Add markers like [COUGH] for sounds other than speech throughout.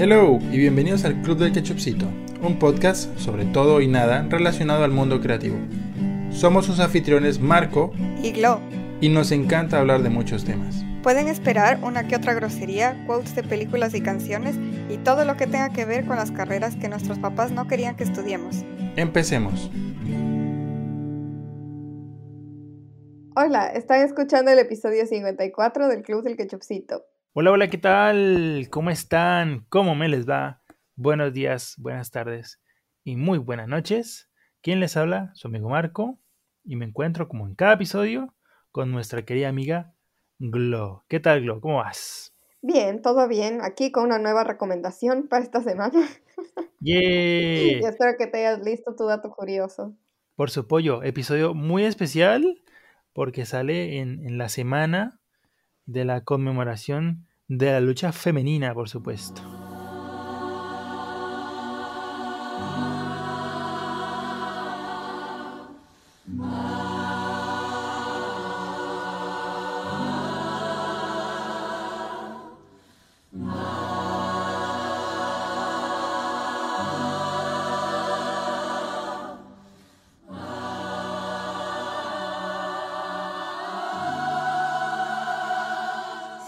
Hello y bienvenidos al Club del Ketchupcito, un podcast sobre todo y nada relacionado al mundo creativo. Somos sus anfitriones Marco y Glo. Y nos encanta hablar de muchos temas. Pueden esperar una que otra grosería, quotes de películas y canciones y todo lo que tenga que ver con las carreras que nuestros papás no querían que estudiemos. Empecemos. Hola, están escuchando el episodio 54 del Club del Ketchupcito. Hola, hola, ¿qué tal? ¿Cómo están? ¿Cómo me les va? Buenos días, buenas tardes y muy buenas noches. ¿Quién les habla? Su amigo Marco y me encuentro como en cada episodio con nuestra querida amiga Glo. ¿Qué tal, Glo? ¿Cómo vas? Bien, todo bien. Aquí con una nueva recomendación para esta semana. ¡Yay! [LAUGHS] y espero que te hayas listo tu dato curioso. Por su pollo, episodio muy especial porque sale en, en la semana de la conmemoración de la lucha femenina, por supuesto.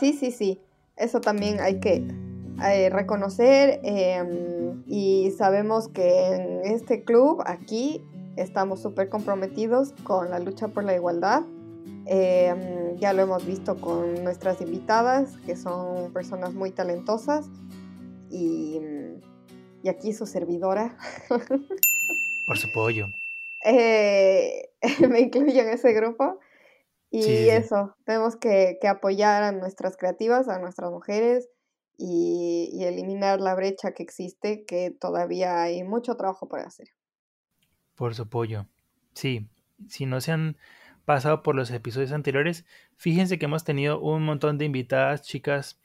Sí, sí, sí. Eso también hay que eh, reconocer em, y sabemos que en este club aquí estamos súper comprometidos con la lucha por la igualdad. Em, ya lo hemos visto con nuestras invitadas, que son personas muy talentosas. Y, y aquí su servidora. Por su pollo. [LAUGHS] Eh, [LAUGHS] me incluyo en ese grupo. Y eso, tenemos que, apoyar a nuestras creativas, a nuestras mujeres y, eliminar la brecha que existe, que todavía hay mucho trabajo por hacer. Por su apoyo. Sí, si no se han pasado por los episodios anteriores, fíjense que hemos tenido un montón de invitadas, chicas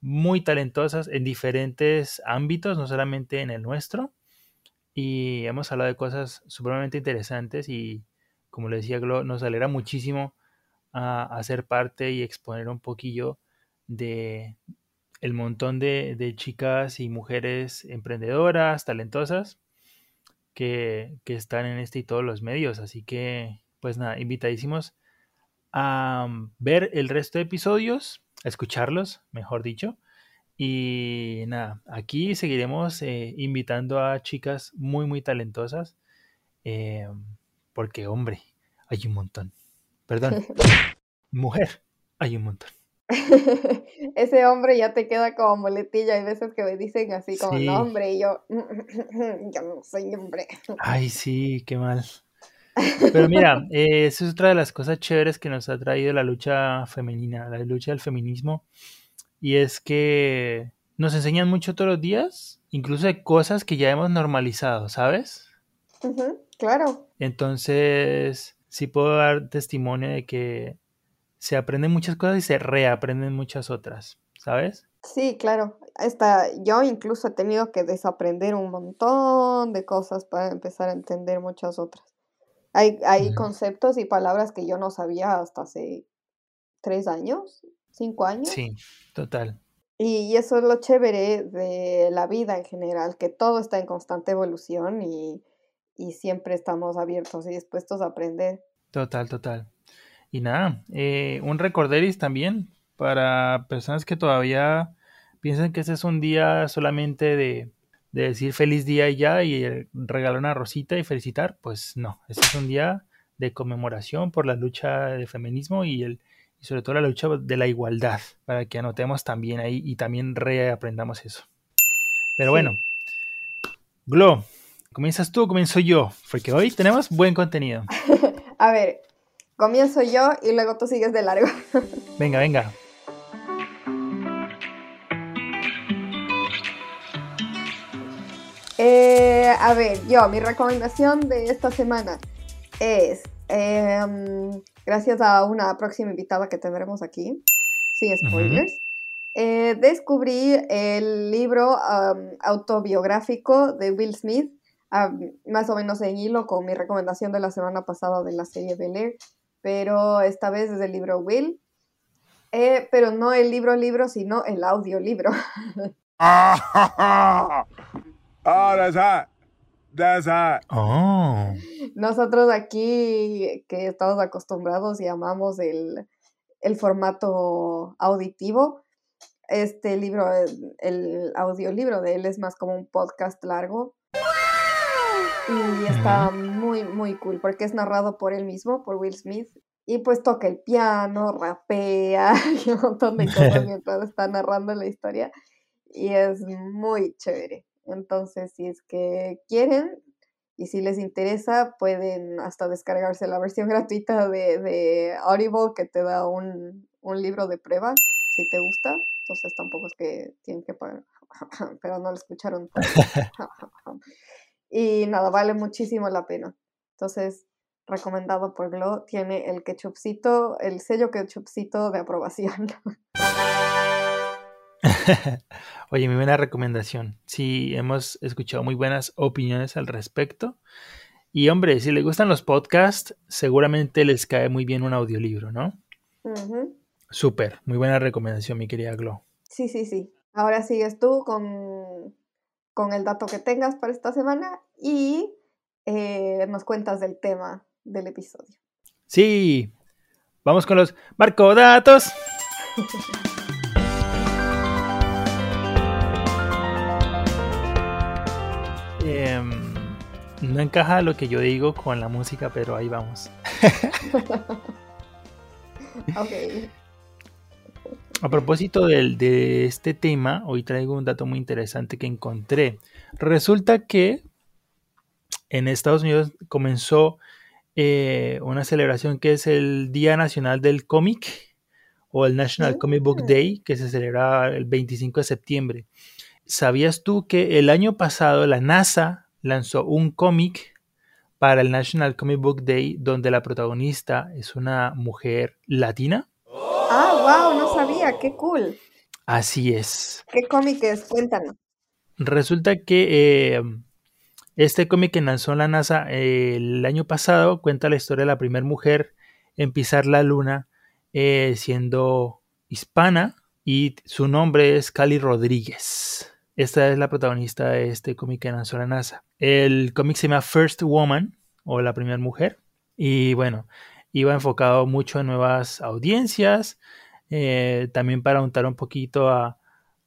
muy talentosas en diferentes ámbitos, no solamente en el nuestro. Y hemos hablado de cosas supremamente interesantes y, como le decía Glo, nos alegra muchísimo a, ser parte y exponer un poquillo de el montón de, chicas y mujeres emprendedoras, talentosas, que, están en este y todos los medios. Así que, pues nada, invitadísimos a ver el resto de episodios, a escucharlos, mejor dicho. Y nada, aquí seguiremos eh, invitando a chicas muy, muy talentosas, eh, porque, hombre, hay un montón. Perdón. [LAUGHS] Mujer. Hay un montón. [LAUGHS] Ese hombre ya te queda como muletilla. Hay veces que me dicen así como nombre y yo, yo no soy hombre. Ay, sí, qué mal. [LAUGHS] Pero mira, eh, esa es otra de las cosas chéveres que nos ha traído la lucha femenina, la lucha del feminismo. Y es que nos enseñan mucho todos los días, incluso de cosas que ya hemos normalizado, ¿sabes? claro. Entonces, sí puedo dar testimonio de que se aprenden muchas cosas y se reaprenden muchas otras, ¿sabes? Sí, claro. Hasta yo incluso he tenido que desaprender un montón de cosas para empezar a entender muchas otras. Hay, hay conceptos y palabras que yo no sabía hasta hace tres años, cinco años. Sí, total. Y, eso es lo chévere de la vida en general, que todo está en constante evolución y, y siempre estamos abiertos y dispuestos a aprender. Total, total. Y nada, eh, un recorderis también para personas que todavía piensan que este es un día solamente de, decir feliz día y ya y regalar una rosita y felicitar, pues no, este es un día de conmemoración por la lucha del feminismo y, el, y sobre todo la lucha de la igualdad, para que anotemos también ahí y también reaprendamos eso. Pero bueno, Glo, ¿Comienzas tú o comienzo yo? Porque hoy tenemos buen contenido. [LAUGHS] A ver, comienzo yo y luego tú sigues de largo. [LAUGHS] venga, venga. Eh, a ver, yo, mi recomendación de esta semana es, em, gracias a una próxima invitada que tendremos aquí, sin spoilers, eh, descubrí el libro autobiográfico de Will Smith más o menos en hilo con mi recomendación de la semana pasada de la serie Bel pero esta vez es el libro Will. Eh, pero no el libro libro, sino el audiolibro. Ah, that's hot. That's hot. Oh. Nosotros aquí, que estamos acostumbrados y amamos el, el formato auditivo, este libro, el audiolibro de él es más como un podcast largo. Y está muy, muy cool porque es narrado por él mismo, por Will Smith. Y pues toca el piano, rapea [LAUGHS] y un montón de cosas [LAUGHS] mientras está narrando la historia. Y es muy chévere. Entonces, si es que quieren y si les interesa, pueden hasta descargarse la versión gratuita de, de Audible que te da un, un libro de prueba, si te gusta. Entonces tampoco es que tienen que pagar, [LAUGHS] pero no lo escucharon. Y nada, vale muchísimo la pena. Entonces, recomendado por Glo, tiene el ketchupcito, el sello ketchupcito de aprobación. [LAUGHS] Oye, mi buena recomendación. Sí, hemos escuchado muy buenas opiniones al respecto. Y hombre, si les gustan los podcasts, seguramente les cae muy bien un audiolibro, ¿no? Súper, muy buena recomendación, mi querida Glo. Sí, sí, sí. Ahora sigues tú con, con el dato que tengas para esta semana y eh, nos cuentas del tema del episodio. Sí, vamos con los datos. [LAUGHS] Em, no encaja lo que yo digo con la música, pero ahí vamos. [LAUGHS] ok. A propósito de, este tema, hoy traigo un dato muy interesante que encontré. Resulta que en Estados Unidos comenzó eh, una celebración que es el Día Nacional del Cómic o el National Comic Book. Day, que se celebra el 25 de septiembre. ¿Sabías tú que el año pasado la NASA lanzó un cómic para el National Comic Book Day donde la protagonista es una mujer latina? Ah, wow, no sabía, qué cool. Así es. ¿Qué cómic es? Cuéntanos. Resulta que eh, este cómic que lanzó la NASA eh, el año pasado cuenta la historia de la primera mujer en pisar la luna eh, siendo hispana y su nombre es Cali Rodríguez. Esta es la protagonista de este cómic que lanzó la NASA. El cómic se llama First Woman o la primera mujer y bueno, iba enfocado mucho en nuevas audiencias, eh, también para untar un poquito a,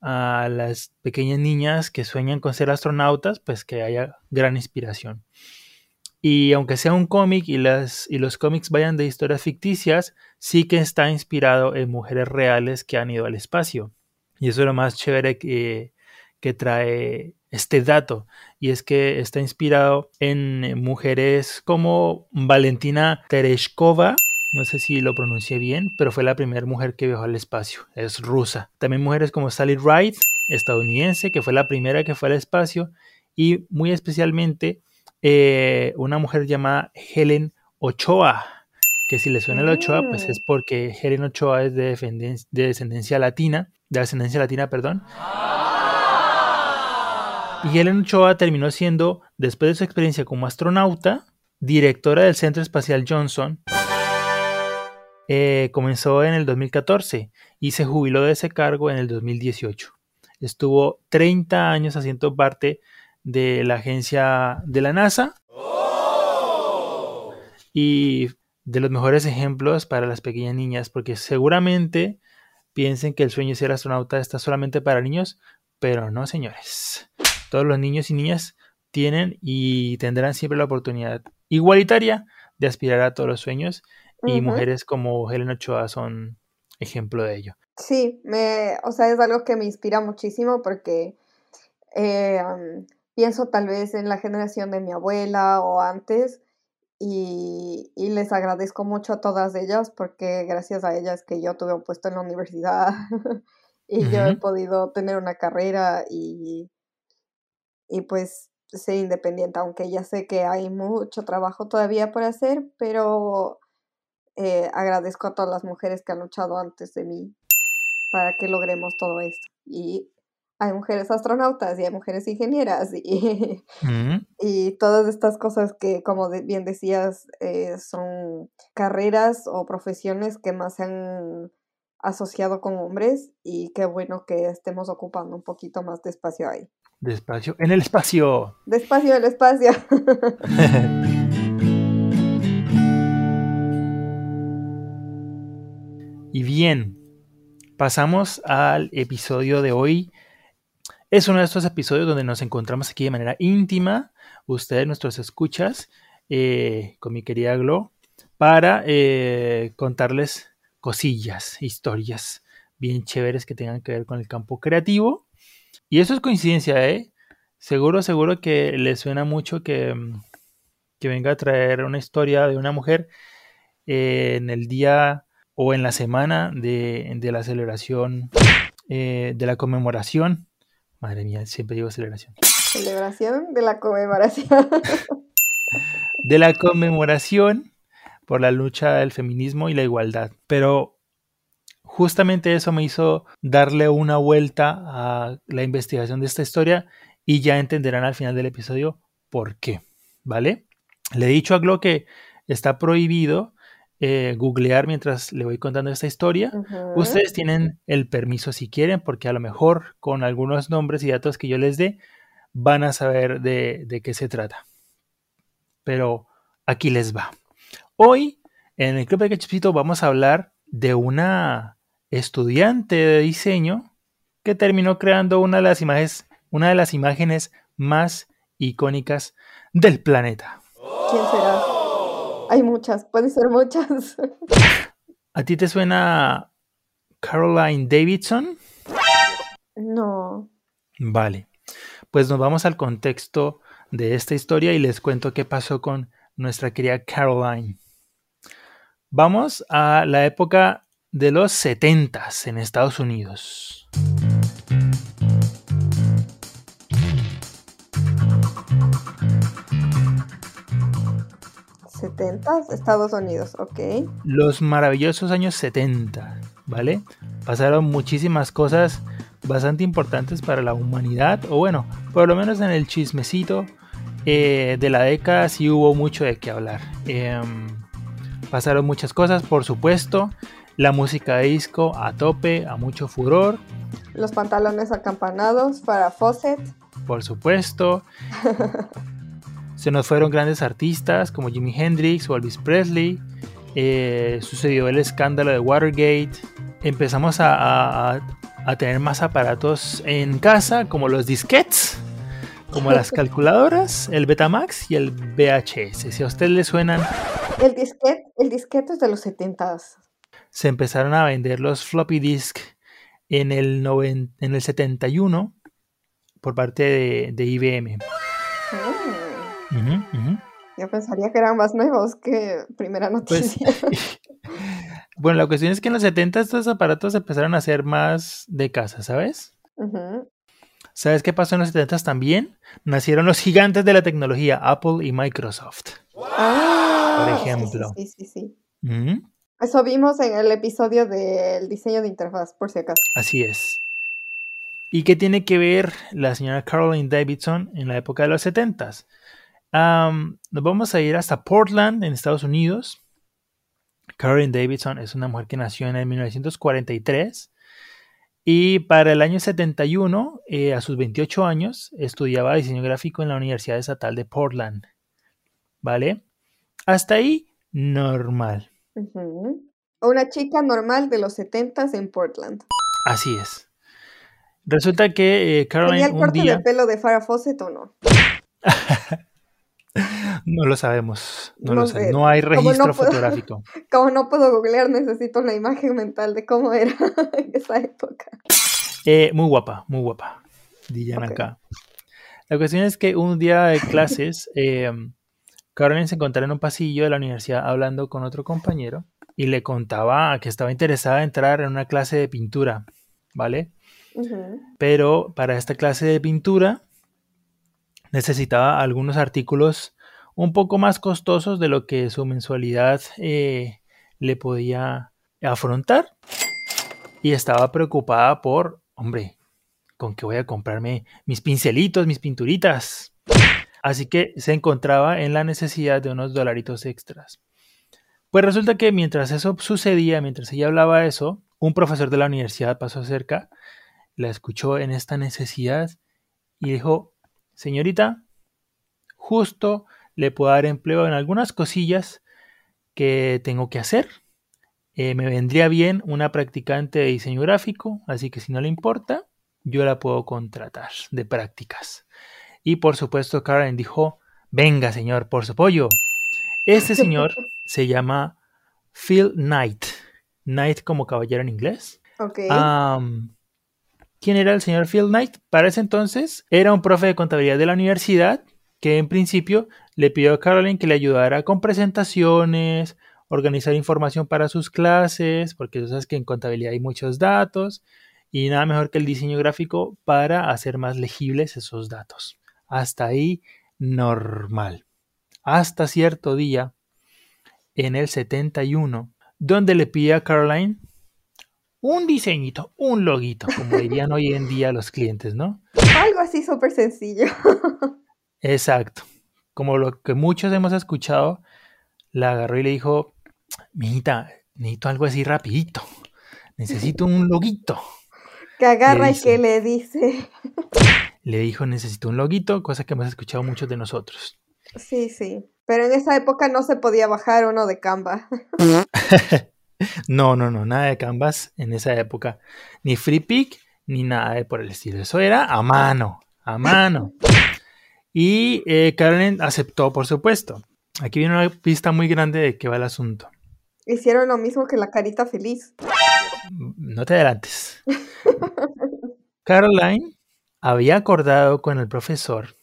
las pequeñas niñas que sueñan con ser astronautas, pues que haya gran inspiración. Y aunque sea un cómic y, y los cómics vayan de historias ficticias, sí que está inspirado en mujeres reales que han ido al espacio. Y eso es lo más chévere que, que trae este dato y es que está inspirado en mujeres como Valentina Tereshkova, no sé si lo pronuncié bien, pero fue la primera mujer que viajó al espacio, es rusa. También mujeres como Sally Ride, estadounidense, que fue la primera que fue al espacio, y muy especialmente eh, una mujer llamada Helen Ochoa, que si le suena el Ochoa, pues es mm. porque Helen Ochoa es de, de descendencia latina, de ascendencia latina, perdón. Y Helen Ochoa terminó siendo, después de su experiencia como astronauta, directora del Centro Espacial Johnson. Eh, comenzó en el 2014 y se jubiló de ese cargo en el 2018. Estuvo 30 años haciendo parte de la agencia de la NASA y de los mejores ejemplos para las pequeñas niñas, porque seguramente piensen que el sueño de ser astronauta está solamente para niños, pero no, señores todos los niños y niñas tienen y tendrán siempre la oportunidad igualitaria de aspirar a todos los sueños y mujeres como Helen Ochoa son ejemplo de ello. Sí, me, o sea, es algo que me inspira muchísimo porque eh, pienso tal vez en la generación de mi abuela o antes y, les agradezco mucho a todas ellas porque gracias a ellas que yo tuve un puesto en la universidad [LAUGHS] y yo he podido tener una carrera y, y pues ser independiente, aunque ya sé que hay mucho trabajo todavía por hacer, pero eh, agradezco a todas las mujeres que han luchado antes de mí para que logremos todo esto. Y hay mujeres astronautas y hay mujeres ingenieras y, [LAUGHS] mm. y todas estas cosas que, como bien decías, eh, son carreras o profesiones que más se han asociado con hombres y qué bueno que estemos ocupando un poquito más de espacio ahí. De espacio, en el espacio. Despacio el espacio. [LAUGHS] [LAUGHS] y bien, pasamos al episodio de hoy. Es uno de estos episodios donde nos encontramos aquí de manera íntima, ustedes, nuestros escuchas, eh, con mi querida Glo, para eh, contarles cosillas, historias bien chéveres que tengan que ver con el campo creativo. Y eso es coincidencia, ¿eh? Seguro, seguro que les suena mucho que, que venga a traer una historia de una mujer eh, en el día o en la semana de, de la celebración, eh, de la conmemoración. Madre mía, siempre digo celebración. Celebración de la conmemoración. [LAUGHS] de la conmemoración por la lucha del feminismo y la igualdad. Pero justamente eso me hizo darle una vuelta a la investigación de esta historia y ya entenderán al final del episodio por qué, ¿vale? Le he dicho a Glo que está prohibido eh, googlear mientras le voy contando esta historia. Ustedes tienen el permiso si quieren, porque a lo mejor con algunos nombres y datos que yo les dé van a saber de, de qué se trata. Pero aquí les va. Hoy, en el Club de Cachipito, vamos a hablar de una estudiante de diseño que terminó creando una de las imágenes, una de las imágenes más icónicas del planeta. ¿Quién será? Hay muchas, pueden ser muchas. ¿A ti te suena Caroline Davidson? No. Vale. Pues nos vamos al contexto de esta historia y les cuento qué pasó con nuestra querida Caroline. Vamos a la época de los 70 en Estados Unidos. ¿70? Estados Unidos, ok. Los maravillosos años 70, ¿vale? Pasaron muchísimas cosas bastante importantes para la humanidad, o bueno, por lo menos en el chismecito eh, de la década sí hubo mucho de qué hablar. Em, Pasaron muchas cosas, por supuesto. La música de disco a tope, a mucho furor. Los pantalones acampanados para Fawcett. Por supuesto. [LAUGHS] Se nos fueron grandes artistas como Jimi Hendrix o Elvis Presley. Eh, sucedió el escándalo de Watergate. Empezamos a, a tener más aparatos en casa, como los disquets como las [LAUGHS] calculadoras, el Betamax y el VHS. Si a usted le suenan... El disquete, el disquete es de los 70 Se empezaron a vender los floppy disk en el, en el 71 por parte de, IBM. Yo pensaría que eran más nuevos que primera pues, noticia. [LAUGHS] bueno, la cuestión es que en los 70 estos aparatos empezaron a ser más de casa, ¿sabes? ¿Sabes qué pasó en los 70 también? Nacieron los gigantes de la tecnología, Apple y Microsoft. Ah, por ejemplo. Sí, sí, sí. Eso vimos en el episodio del diseño de interfaz, por si acaso. Así es. ¿Y qué tiene que ver la señora Caroline Davidson en la época de los 70? nos vamos a ir hasta Portland, en Estados Unidos. Caroline Davidson es una mujer que nació en el 1943 y para el año 71, eh, a sus 28 años, estudiaba diseño gráfico en la Universidad Estatal de Portland. ¿Vale? Hasta ahí, normal. Una chica normal de los 70 en Portland. Así es. Resulta que eh, Caroline. ¿Tenía el corte de pelo de Farrah Fawcett o no? [LAUGHS] No lo sabemos. No, lo sé. No hay registro fotográfico. [LAUGHS] Como no puedo googlear, necesito una imagen mental de cómo era [LAUGHS] en esa época. Eh, muy guapa, muy guapa. Dirían acá. La cuestión es que un día de clases, [LAUGHS] eh, Caroline se encontraba en un pasillo de la universidad hablando con otro compañero y le contaba que estaba interesada en entrar en una clase de pintura, ¿vale? Pero para esta clase de pintura necesitaba algunos artículos un poco más costosos de lo que su mensualidad eh, le podía afrontar. Y estaba preocupada por, hombre, ¿con qué voy a comprarme mis pincelitos, mis pinturitas? Así que se encontraba en la necesidad de unos dolaritos extras. Pues resulta que mientras eso sucedía, mientras ella hablaba eso, un profesor de la universidad pasó cerca, la escuchó en esta necesidad y dijo, señorita, justo le puedo dar empleo en algunas cosillas que tengo que hacer. Eh, me vendría bien una practicante de diseño gráfico, así que si no le importa, yo la puedo contratar de prácticas. Y por supuesto, Karen dijo, venga señor, por su pollo. Este señor [LAUGHS] se llama Phil Knight. Knight como caballero en inglés. Ok. ¿Quién era el señor Phil Knight? Para ese entonces era un profe de contabilidad de la universidad que en principio le pidió a Caroline que le ayudara con presentaciones, organizar información para sus clases, porque tú sabes que en contabilidad hay muchos datos y nada mejor que el diseño gráfico para hacer más legibles esos datos. Hasta ahí normal. Hasta cierto día, en el 71, donde le pide a Caroline un diseñito, un loguito, como dirían hoy en día los clientes, ¿no? Algo así súper sencillo. [LAUGHS] Exacto. Como lo que muchos hemos escuchado, la agarró y le dijo, mijita, necesito algo así rapidito. Necesito un loguito. Que agarra y que le dice. Le dijo, necesito un loguito, cosa que hemos escuchado muchos de nosotros. Sí, sí. Pero en esa época no se podía bajar uno de Canva. [LAUGHS] no, no, no, nada de Canvas en esa época. Ni Free ni nada de por el estilo. Eso era a mano, a mano. Y eh, Karen aceptó, por supuesto. Aquí viene una pista muy grande de qué va el asunto. Hicieron lo mismo que la carita feliz. No te adelantes. Caroline había acordado con el profesor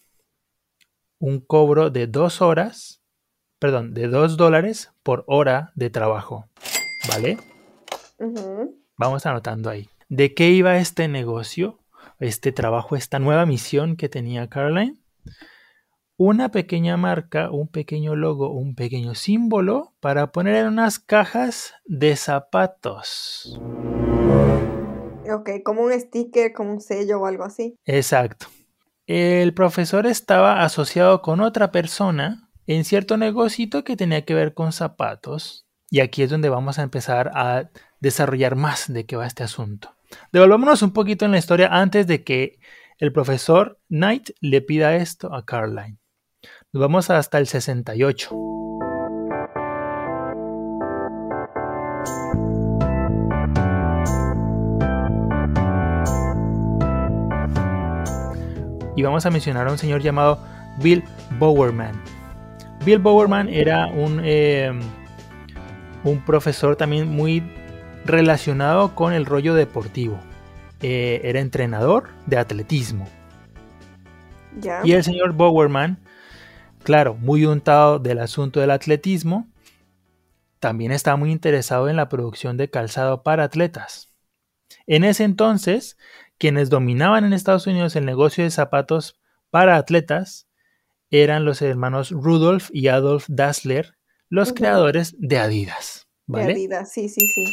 un cobro de dos horas, perdón, de dos dólares por hora de trabajo. ¿Vale? Vamos anotando ahí. ¿De qué iba este negocio, este trabajo, esta nueva misión que tenía Caroline? Una pequeña marca, un pequeño logo, un pequeño símbolo para poner en unas cajas de zapatos. Ok, como un sticker, como un sello o algo así. Exacto. El profesor estaba asociado con otra persona en cierto negocito que tenía que ver con zapatos. Y aquí es donde vamos a empezar a desarrollar más de qué va este asunto. Devolvámonos un poquito en la historia antes de que el profesor Knight le pida esto a Caroline. Nos vamos hasta el 68. y vamos a mencionar a un señor llamado Bill Bowerman. Bill Bowerman era un, eh, un profesor también muy relacionado con el rollo deportivo. Eh, era entrenador de atletismo. Y el señor Bowerman, claro, muy untado del asunto del atletismo, también estaba muy interesado en la producción de calzado para atletas. En ese entonces, quienes dominaban en Estados Unidos el negocio de zapatos para atletas eran los hermanos Rudolf y Adolf Dassler, los creadores de Adidas. ¿vale? De Adidas, sí, sí, sí.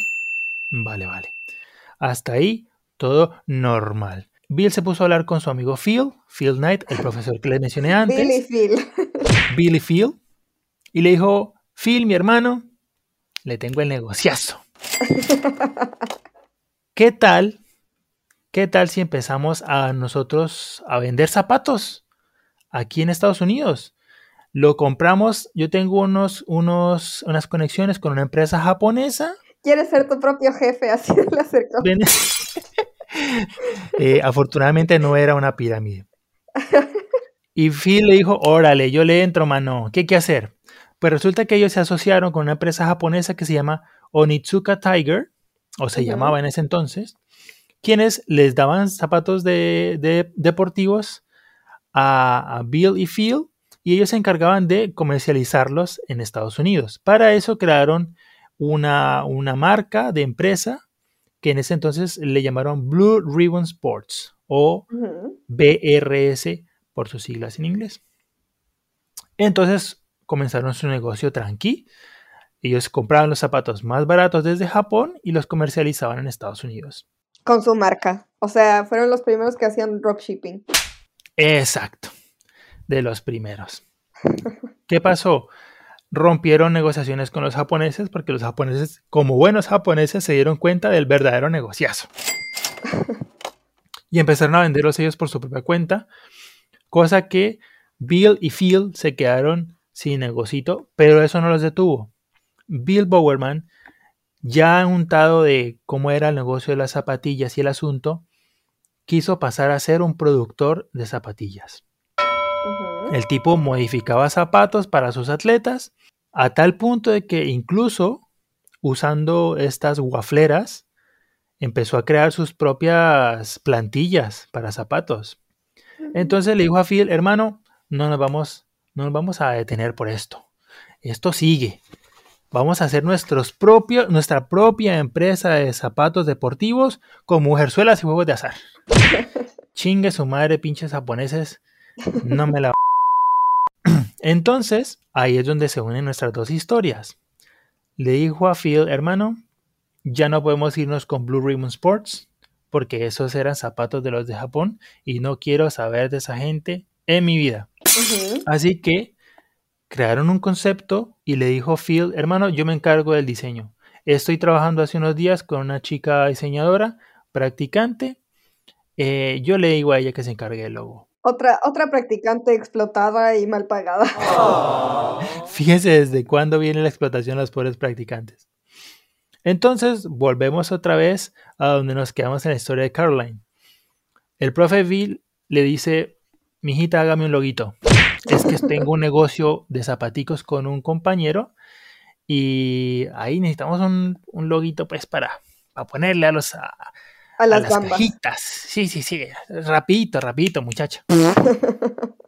Vale, vale. Hasta ahí todo normal. Bill se puso a hablar con su amigo Phil, Phil Knight, el profesor que les mencioné antes. Billy Phil. [LAUGHS] Billy Phil. Y le dijo, Phil, mi hermano, le tengo el negociazo. [LAUGHS] ¿Qué tal ¿Qué tal si empezamos a nosotros a vender zapatos aquí en Estados Unidos? Lo compramos, yo tengo unos, unos, unas conexiones con una empresa japonesa. ¿Quieres ser tu propio jefe? Así de la [LAUGHS] eh, afortunadamente no era una pirámide. Y Phil le dijo, órale, yo le entro, mano, ¿qué hay que hacer? Pues resulta que ellos se asociaron con una empresa japonesa que se llama Onitsuka Tiger, o se llamaba en ese entonces, quienes les daban zapatos de, deportivos a, Bill y Phil y ellos se encargaban de comercializarlos en Estados Unidos. Para eso crearon una, marca de empresa que en ese entonces le llamaron Blue Ribbon Sports o BRS por sus siglas en inglés. Entonces comenzaron su negocio tranqui. Ellos compraban los zapatos más baratos desde Japón y los comercializaban en Estados Unidos. Con su marca. O sea, fueron los primeros que hacían dropshipping. Exacto. De los primeros. ¿Qué pasó? rompieron negociaciones con los japoneses porque los japoneses, como buenos japoneses, se dieron cuenta del verdadero negociazo. y empezaron a venderlos ellos por su propia cuenta, cosa que Bill y Phil se quedaron sin negocito, pero eso no los detuvo. Bill Bowerman, ya untado de cómo era el negocio de las zapatillas y el asunto, quiso pasar a ser un productor de zapatillas. El tipo modificaba zapatos para sus atletas a tal punto de que incluso usando estas guafleras empezó a crear sus propias plantillas para zapatos. Entonces le dijo a Phil, hermano, no nos vamos, no nos vamos a detener por esto. Esto sigue. Vamos a hacer nuestros propios, nuestra propia empresa de zapatos deportivos con mujerzuelas y juegos de azar. [LAUGHS] Chingue su madre, pinches japoneses. No me la... Entonces, ahí es donde se unen nuestras dos historias. Le dijo a Phil, hermano, ya no podemos irnos con Blue Ribbon Sports, porque esos eran zapatos de los de Japón y no quiero saber de esa gente en mi vida. Así que crearon un concepto y le dijo Phil, hermano, yo me encargo del diseño. Estoy trabajando hace unos días con una chica diseñadora, practicante. Eh, yo le digo a ella que se encargue del logo. Otra, otra practicante explotada y mal pagada. [LAUGHS] Fíjese desde cuándo viene la explotación de los pobres practicantes. Entonces, volvemos otra vez a donde nos quedamos en la historia de Caroline. El profe Bill le dice, mijita, hágame un loguito. Es que tengo un negocio de zapaticos con un compañero y ahí necesitamos un, un loguito pues para, para ponerle a los a las, gambas. Sí, sí, sí. Rapidito, rapidito, muchacha. [LAUGHS]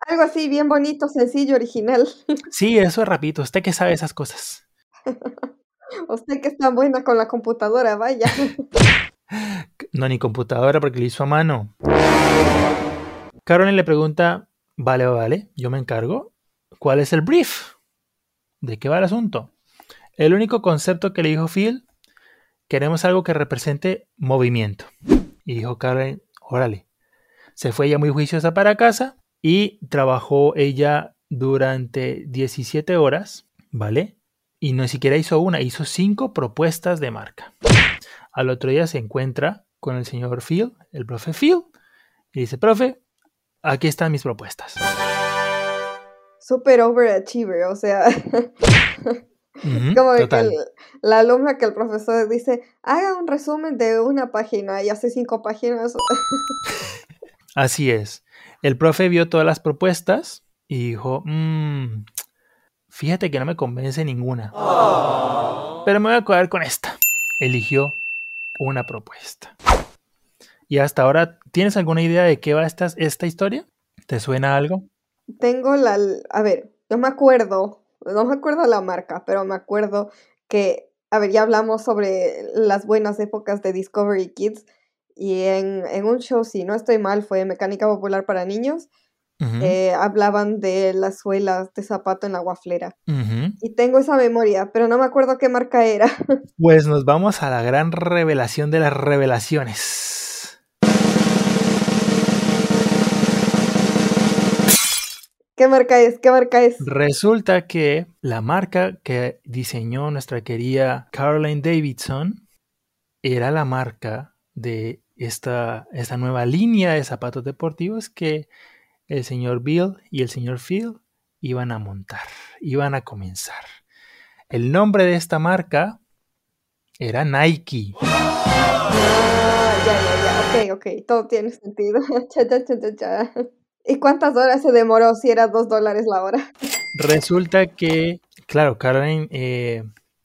Algo así, bien bonito, sencillo, original. [LAUGHS] Sí, eso es rapidito. Usted que sabe esas cosas. [LAUGHS] Usted que está buena con la computadora, vaya. No, ni computadora porque lo hizo a mano. Caroline le pregunta, vale, vale, yo me encargo. ¿Cuál es el brief? ¿De qué va el asunto? El único concepto que le dijo Phil queremos algo que represente movimiento. Y dijo Karen, órale. Se fue ella muy juiciosa para casa y trabajó ella durante 17 horas, ¿vale? Y no siquiera hizo una, hizo cinco propuestas de marca. Al otro día se encuentra con el señor Phil, el profe Phil, y dice, profe, aquí están mis propuestas. Super overachiever, o sea, [LAUGHS] Como que la alumna que el profesor dice, haga un resumen de una página y hace cinco páginas. Así es. El profe vio todas las propuestas y dijo, mmm, fíjate que no me convence ninguna. Pero me voy a quedar con esta. Eligió una propuesta. Y hasta ahora, ¿tienes alguna idea de qué va esta, esta historia? ¿Te suena algo? Tengo la... A ver, yo me acuerdo no me acuerdo la marca, pero me acuerdo que, a ver, ya hablamos sobre las buenas épocas de Discovery Kids y en, un show, si no estoy mal, fue Mecánica Popular para Niños. Eh, hablaban de las suelas de zapato en la guaflera. Y tengo esa memoria, pero no me acuerdo qué marca era. [LAUGHS] Pues nos vamos a la gran revelación de las revelaciones. ¿Qué marca es? ¿Qué marca es? Resulta que la marca que diseñó nuestra querida Caroline Davidson era la marca de esta, esta nueva línea de zapatos deportivos que el señor Bill y el señor Phil iban a montar, iban a comenzar. El nombre de esta marca era Nike. Ah, ya, ya, ya. Ok, ok. Todo tiene sentido. [LAUGHS] ¿Y cuántas horas se demoró si era dos dólares la hora? Resulta que, claro, Caroline eh,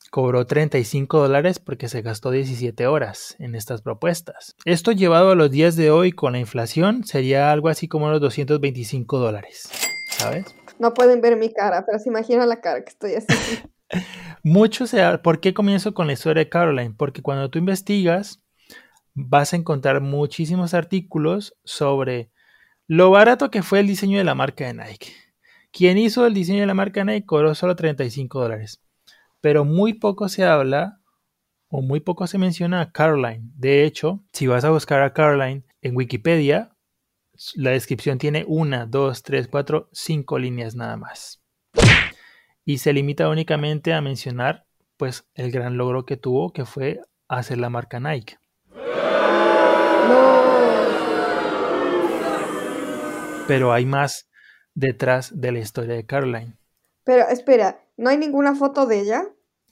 cobró 35 dólares porque se gastó 17 horas en estas propuestas. Esto llevado a los días de hoy con la inflación sería algo así como unos 225 dólares, ¿sabes? No pueden ver mi cara, pero se imaginan la cara que estoy haciendo. [LAUGHS] Mucho se ¿Por qué comienzo con la historia de Caroline? Porque cuando tú investigas vas a encontrar muchísimos artículos sobre lo barato que fue el diseño de la marca de Nike. Quien hizo el diseño de la marca Nike cobró solo 35 dólares. Pero muy poco se habla o muy poco se menciona a Caroline. De hecho, si vas a buscar a Caroline en Wikipedia, la descripción tiene una, dos, tres, cuatro, cinco líneas nada más. y se limita únicamente a mencionar pues el gran logro que tuvo que fue hacer la marca Nike. Pero hay más detrás de la historia de Caroline. Pero espera, ¿no hay ninguna foto de ella?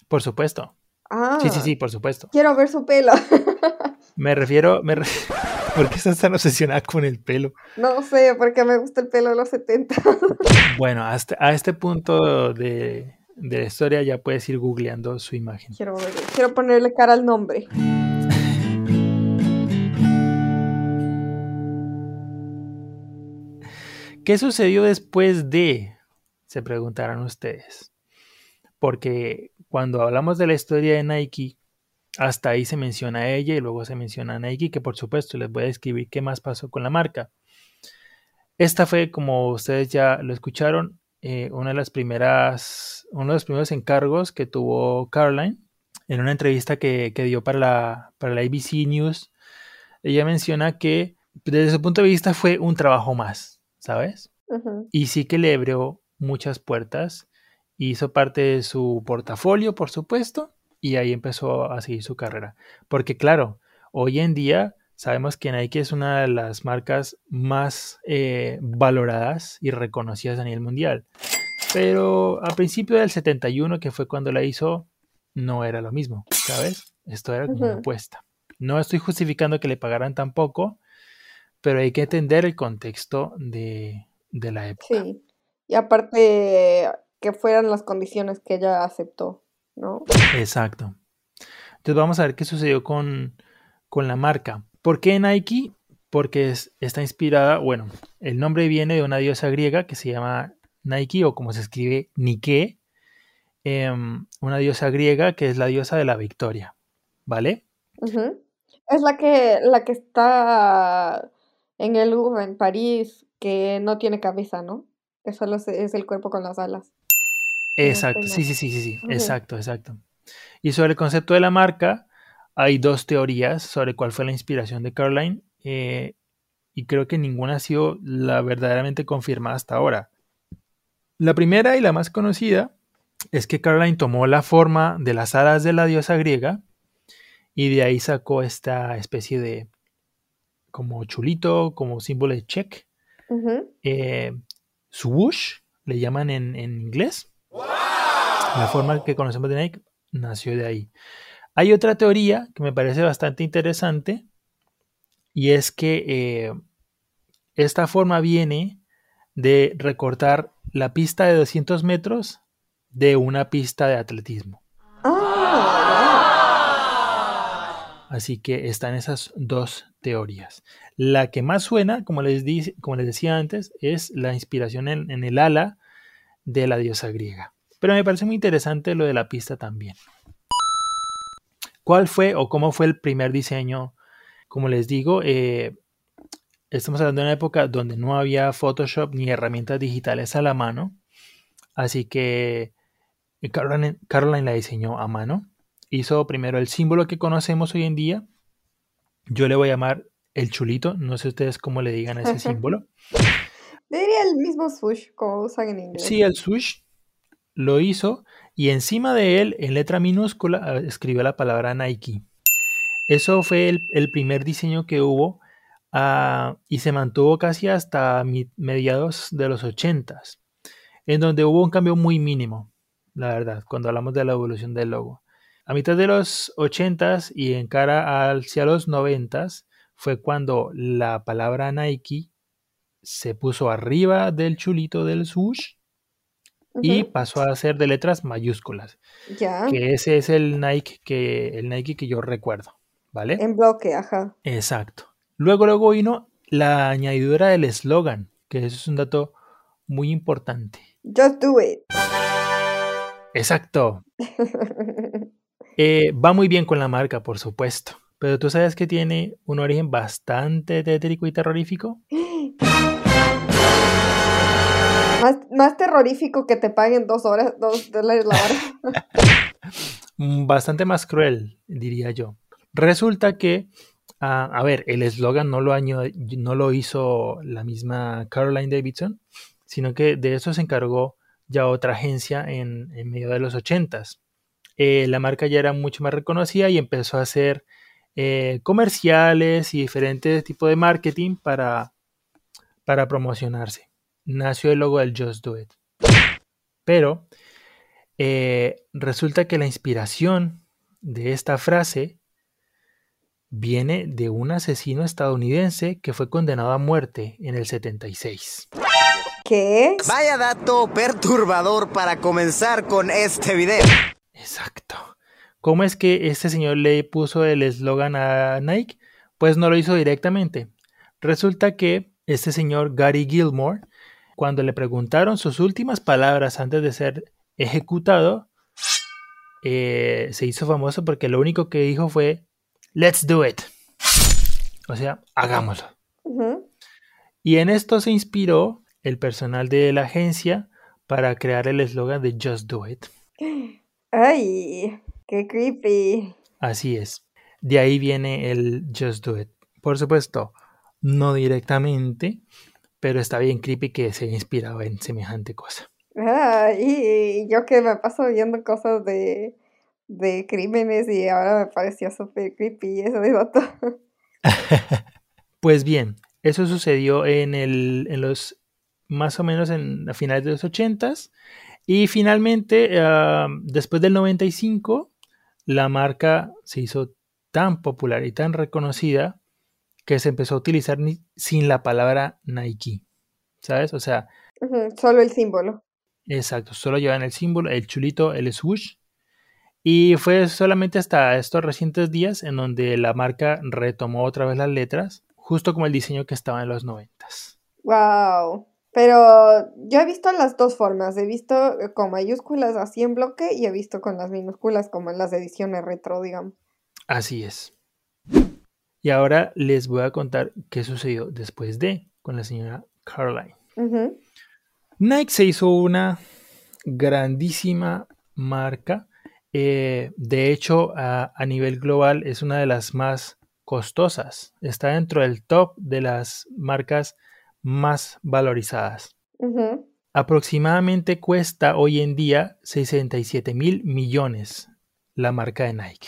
Por supuesto. Ah. Sí, sí, sí, por supuesto. Quiero ver su pelo. [LAUGHS] me refiero, me [LAUGHS] ¿por qué estás tan obsesionada con el pelo? No sé, porque me gusta el pelo de los 70. [LAUGHS] bueno, hasta a este punto de, de la historia ya puedes ir googleando su imagen. Quiero, ver, quiero ponerle cara al nombre. ¿Qué sucedió después de? Se preguntarán ustedes. Porque cuando hablamos de la historia de Nike, hasta ahí se menciona a ella y luego se menciona a Nike, que por supuesto les voy a describir qué más pasó con la marca. Esta fue, como ustedes ya lo escucharon, eh, una de las primeras, uno de los primeros encargos que tuvo Caroline en una entrevista que, dio para la, para la ABC News. Ella menciona que desde su punto de vista fue un trabajo más, ¿sabes? Y sí que le abrió muchas puertas hizo parte de su portafolio, por supuesto, y ahí empezó a seguir su carrera. Porque claro, hoy en día sabemos que Nike es una de las marcas más eh, valoradas y reconocidas a nivel mundial. Pero a principio del 71, que fue cuando la hizo, no era lo mismo, ¿sabes? Esto era como una apuesta. No estoy justificando que le pagaran tan poco, pero hay que entender el contexto de, de la época. Sí. Y aparte, que fueran las condiciones que ella aceptó, ¿no? Exacto. Entonces vamos a ver qué sucedió con, la marca. ¿Por qué Nike? Porque está inspirada, bueno, el nombre viene de una diosa griega que se llama Nike o como se escribe Nike, em, una diosa griega que es la diosa de la victoria, ¿vale? Es la que, la que está en el Louvre, en París, que no tiene cabeza, ¿no? Que solo es el cuerpo con las alas. Exacto, sí, sí, sí, sí, sí, exacto, exacto. Y sobre el concepto de la marca, hay dos teorías sobre cuál fue la inspiración de Caroline eh, y creo que ninguna ha sido la verdaderamente confirmada hasta ahora. La primera y la más conocida es que Caroline tomó la forma de las alas de la diosa griega y de ahí sacó esta especie de como chulito, como símbolo de check. Eh, swoosh, le llaman en inglés. La forma que conocemos de Nike nació de ahí. Hay otra teoría que me parece bastante interesante y es que eh, esta forma viene de recortar la pista de 200 metros de una pista de atletismo. Ah, Así que están esas dos teorías. La que más suena, como les, como les decía antes, es la inspiración en el ala de la diosa griega. Pero me parece muy interesante lo de la pista también. ¿Cuál fue o cómo fue el primer diseño? Como les digo, eh, estamos hablando de una época donde no había Photoshop ni herramientas digitales a la mano. Así que Caroline, Caroline la diseñó a mano. Hizo primero el símbolo que conocemos hoy en día. Yo le voy a llamar el chulito. No sé ustedes cómo le digan a ese [LAUGHS] símbolo. Diría el mismo swoosh como usan en inglés. Sí, el swoosh lo hizo y encima de él, en letra minúscula, ah, escribió la palabra Nike. Eso fue el, primer diseño que hubo ah, y se mantuvo casi hasta mediados de los 80 en donde hubo un cambio muy mínimo, la verdad, cuando hablamos de la evolución del logo. A mitad de los 80 y en cara hacia los 90 fue cuando la palabra Nike se puso arriba del chulito del swoosh y pasó a ser de letras mayúsculas. Ya. Que ese es el Nike que, el Nike que yo recuerdo, ¿vale? En bloque, ajá. Exacto. Luego, luego vino la añadidura del eslogan, que eso es un dato muy importante. Just do it. Exacto. [LAUGHS] Eh, va muy bien con la marca, por supuesto. Pero tú sabes que tiene un origen bastante tétrico y terrorífico. [GASPS] Más, terrorífico que te paguen dos horas, dos dólares la hora. [LAUGHS] Bastante más cruel, diría yo. Resulta que, ah, a ver, el eslogan no, lo no lo hizo la misma Caroline Davidson, sino que de eso se encargó ya otra agencia en, medio de los ochentas. Eh, la marca ya era mucho más reconocida y empezó a hacer eh, comerciales y diferentes tipos de marketing para, para promocionarse. Nació el logo del Just Do It. Pero eh, resulta que la inspiración de esta frase viene de un asesino estadounidense que fue condenado a muerte en el 76. ¿Qué? Vaya dato perturbador para comenzar con este video. Exacto. ¿Cómo es que este señor le puso el eslogan a Nike? Pues no lo hizo directamente. Resulta que este señor Gary Gilmore, cuando le preguntaron sus últimas palabras antes de ser ejecutado, eh, se hizo famoso porque lo único que dijo fue, let's do it. O sea, hagámoslo. Y en esto se inspiró el personal de la agencia para crear el eslogan de Just Do It. [GASPS] [GASPS] ¡Ay! ¡Qué creepy! Así es. De ahí viene el Just Do It. Por supuesto, no directamente, pero está bien creepy que se haya inspirado en semejante cosa. Ah, y yo que me paso viendo cosas de, de crímenes y ahora me pareció súper creepy eso de dato. [LAUGHS] pues bien, eso sucedió en, el, en los más o menos en a finales de los ochentas y finalmente ah, después del 95 la marca se hizo tan popular y tan reconocida que se empezó a utilizar sin la palabra Nike, ¿sabes? O sea, solo el símbolo. Exacto, solo llevan el símbolo, el chulito, el swoosh. Y fue solamente hasta estos recientes días en donde la marca retomó otra vez las letras, justo como el diseño que estaba en los noventas. Wow. Pero yo he visto las dos formas. He visto con mayúsculas así en bloque y he visto con las minúsculas como en las ediciones retro, digamos. Así es. Y ahora les voy a contar qué sucedió después de con la señora Caroline. Nike se hizo una grandísima marca. Eh, de hecho, a, nivel global es una de las más costosas. Está dentro del top de las marcas más valorizadas. Aproximadamente cuesta hoy en día 67 mil millones la marca de Nike.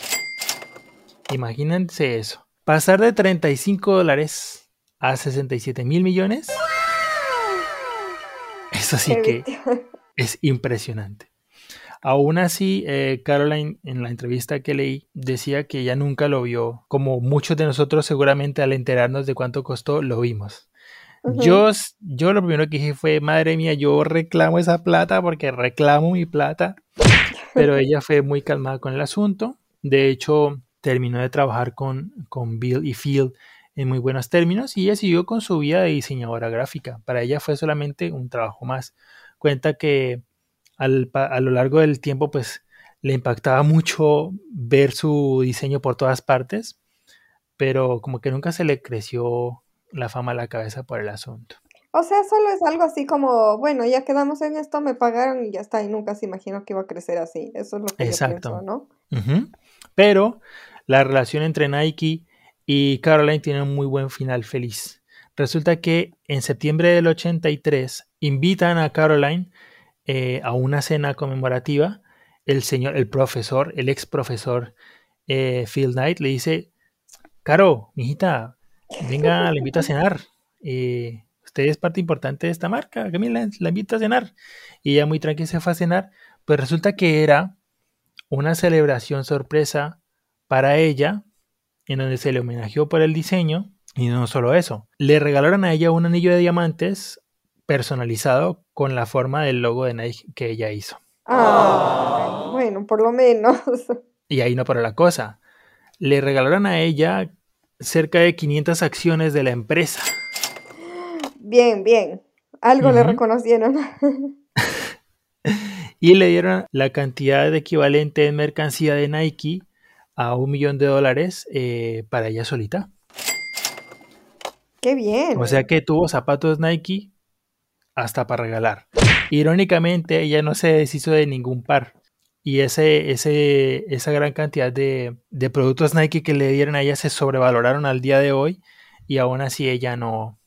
Imagínense eso. Pasar de 35 dólares a 67 mil millones eso sí que [LAUGHS] es impresionante. Aún así, eh, Caroline, en la entrevista que leí, decía que ella nunca lo vio, como muchos de nosotros seguramente al enterarnos de cuánto costó, lo vimos. Yo, yo lo primero que dije fue, madre mía, yo reclamo esa plata porque reclamo mi plata, pero ella fue muy calmada con el asunto. De hecho, terminó de trabajar con, con Bill y Phil en muy buenos términos y ella siguió con su vida de diseñadora gráfica. Para ella fue solamente un trabajo más. Cuenta que a lo largo del tiempo pues le impactaba mucho ver su diseño por todas partes, pero como que nunca se le creció la fama a la cabeza por el asunto. O sea, solo es algo así como, bueno, ya quedamos en esto, me pagaron y ya está, y nunca se imaginó que iba a crecer así. Eso es lo que Exacto. yo pienso, ¿no? Pero la relación entre Nike y Caroline tiene un muy buen final feliz. Resulta que en septiembre del 83 invitan a Caroline eh, a una cena conmemorativa. El señor, el profesor, el ex profesor eh, Phil Knight le dice, Caro, mijita, venga, la invito a cenar. Eh, usted es parte importante de esta marca, que la, invito a cenar. Y ella muy tranquila se fue a cenar. Pues resulta que era una celebración sorpresa para ella en donde se le homenajeó por el diseño y no solo eso, le regalaron a ella un anillo de diamantes personalizado con la forma del logo de Nike que ella hizo. Ah, bueno, por lo menos. Y ahí no para la cosa. Le regalaron a ella cerca de 500 acciones de la empresa. Bien, bien. Algo le reconocieron. [LAUGHS] y le dieron la cantidad de equivalente en mercancía de Nike a un millón de dólares eh, para ella solita. Qué bien. O sea que tuvo zapatos Nike hasta para regalar. Irónicamente, ella no se deshizo de ningún par. Y ese, ese, esa gran cantidad de, de productos Nike que le dieron a ella se sobrevaloraron al día de hoy. Y aún así ella no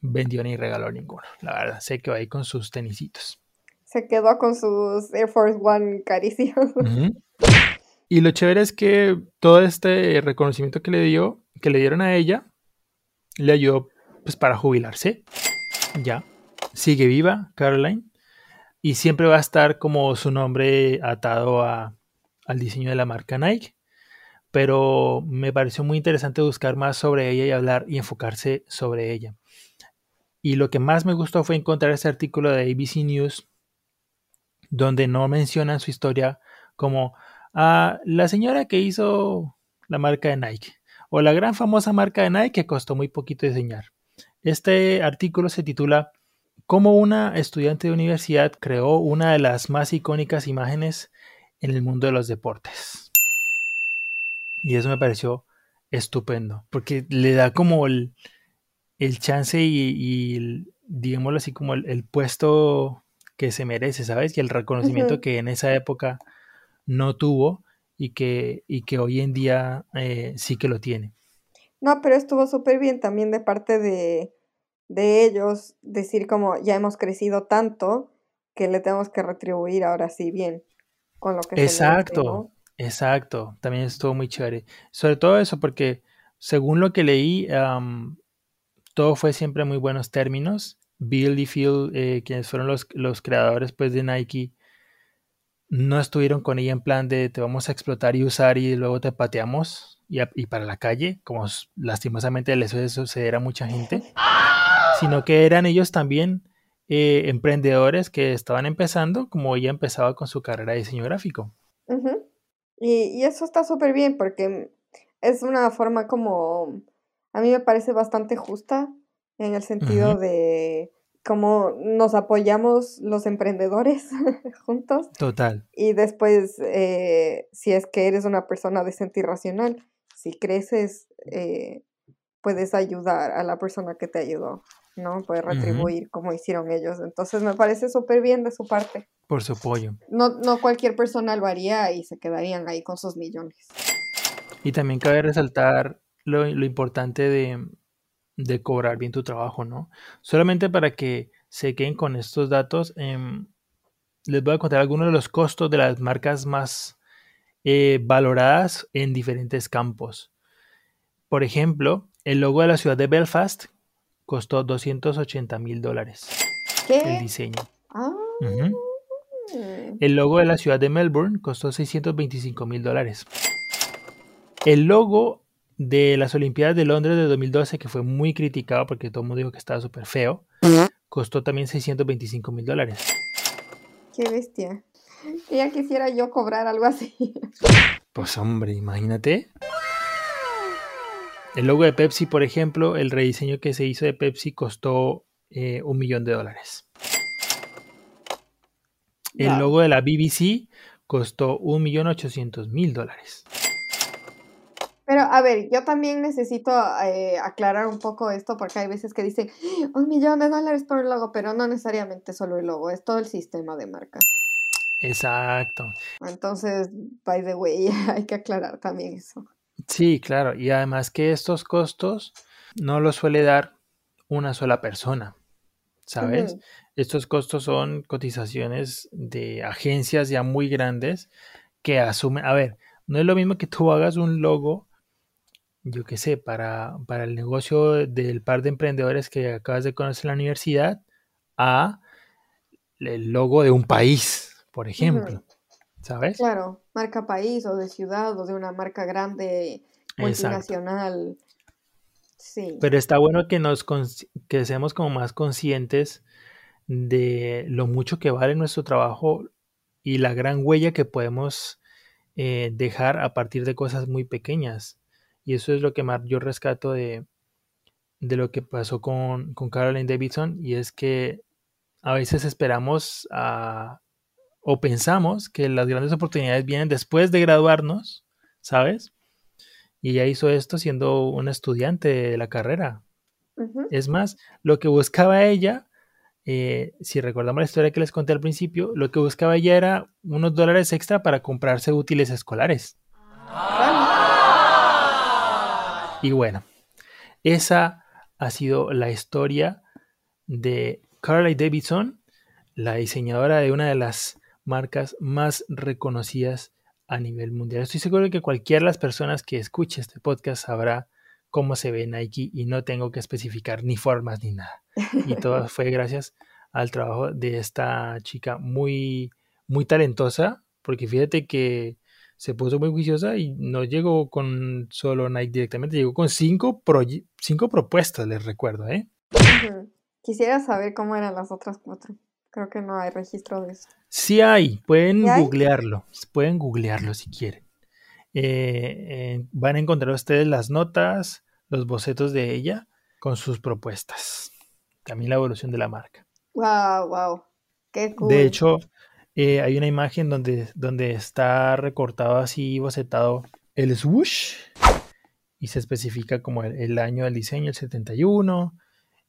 vendió ni regaló ninguno. La verdad, sé que va ahí con sus tenisitos. Se quedó con sus Air Force One carísimos. [LAUGHS] Y lo chévere es que todo este reconocimiento que le dio, que le dieron a ella, le ayudó pues para jubilarse. Ya. Sigue viva, Caroline. Y siempre va a estar como su nombre atado a, al diseño de la marca Nike. Pero me pareció muy interesante buscar más sobre ella y hablar y enfocarse sobre ella. Y lo que más me gustó fue encontrar ese artículo de ABC News donde no mencionan su historia como a la señora que hizo la marca de Nike o la gran famosa marca de Nike que costó muy poquito diseñar. Este artículo se titula Cómo una estudiante de universidad creó una de las más icónicas imágenes en el mundo de los deportes. Y eso me pareció estupendo, porque le da como el, chance y, digámoslo así, como el, puesto que se merece, ¿sabes? Y el reconocimiento que en esa época no tuvo y que, y que hoy en día eh, sí que lo tiene. No, pero estuvo súper bien también de parte de, de ellos decir como ya hemos crecido tanto que le tenemos que retribuir ahora sí bien con lo que Exacto, exacto. También estuvo muy chévere. Sobre todo eso porque según lo que leí, todo fue siempre muy buenos términos. Bill y Phil, eh, quienes fueron los, los creadores pues, de Nike, no estuvieron con ella en plan de te vamos a explotar y usar y luego te pateamos y, para la calle, como lastimosamente le suele suceder a mucha gente, [LAUGHS] sino que eran ellos también eh, emprendedores que estaban empezando como ella empezaba con su carrera de diseño gráfico. y, eso está súper bien porque es una forma como, a mí me parece bastante justa en el sentido de como nos apoyamos los emprendedores [LAUGHS] juntos. Total. Y después, eh, si es que eres una persona decente y racional, si creces, eh, puedes ayudar a la persona que te ayudó, ¿no? Puedes retribuir como hicieron ellos. Entonces me parece súper bien de su parte. Por su apoyo. No, no cualquier persona lo haría y se quedarían ahí con sus millones. Y también cabe resaltar lo, lo importante de, de cobrar bien tu trabajo, ¿no? Solamente para que se queden con estos datos, em, les voy a contar algunos de los costos de las marcas más eh, valoradas en diferentes campos. Por ejemplo, el logo de la ciudad de Belfast costó 280 mil dólares. El diseño. Ah. El logo de la ciudad de Melbourne costó 625 mil dólares. El logo de las Olimpiadas de Londres de 2012, que fue muy criticado porque todo el mundo dijo que estaba súper feo, costó también 625 mil dólares. Qué bestia. Ya quisiera yo cobrar algo así. Pues hombre, imagínate. El logo de Pepsi, por ejemplo, el rediseño que se hizo de Pepsi costó eh, un millón de dólares. El logo de la BBC costó un millón ochocientos mil dólares. Pero a ver, yo también necesito eh, aclarar un poco esto porque hay veces que dicen un millón de dólares por el logo, pero no necesariamente solo el logo, es todo el sistema de marca. Exacto. Entonces, by the way, [LAUGHS] hay que aclarar también eso. Sí, claro. Y además que estos costos no los suele dar una sola persona, ¿sabes? Estos costos son cotizaciones de agencias ya muy grandes que asumen, a ver, no es lo mismo que tú hagas un logo yo qué sé, para, para el negocio del par de emprendedores que acabas de conocer en la universidad, a el logo de un país, por ejemplo. ¿Sabes? Claro, marca país o de ciudad o de una marca grande multinacional. Sí. Pero está bueno que nos que seamos como más conscientes de lo mucho que vale nuestro trabajo y la gran huella que podemos eh, dejar a partir de cosas muy pequeñas. Y eso es lo que más yo rescato de, lo que pasó con, con Caroline Davidson. Y es que a veces esperamos o pensamos que las grandes oportunidades vienen después de graduarnos, ¿sabes? Y ella hizo esto siendo una estudiante de la carrera. Es más, lo que buscaba ella, eh, si recordamos la historia que les conté al principio, lo que buscaba ella era unos dólares extra para comprarse útiles escolares. Y bueno, esa ha sido la historia de Carly Davidson. la diseñadora de una de las marcas más reconocidas a nivel mundial. Estoy seguro de que cualquiera de las personas que escuche este podcast sabrá cómo se ve Nike y no tengo que especificar ni formas ni nada. Y todo [LAUGHS] fue gracias al trabajo de esta chica muy, muy talentosa, porque fíjate que se puso muy juiciosa y no llegó con solo Nike directamente, llegó con cinco, cinco propuestas, les recuerdo, ¿eh? Quisiera saber cómo eran las otras cuatro. Creo que no hay registro de eso. Sí hay, pueden googlearlo, pueden googlearlo si quieren. Eh, eh, van a encontrar ustedes las notas, los bocetos de ella con sus propuestas. También la evolución de la marca. Wow, wow. Qué cool. De hecho, eh, hay una imagen donde, donde está recortado así, bocetado el swoosh y se especifica como el, año del diseño, el 71.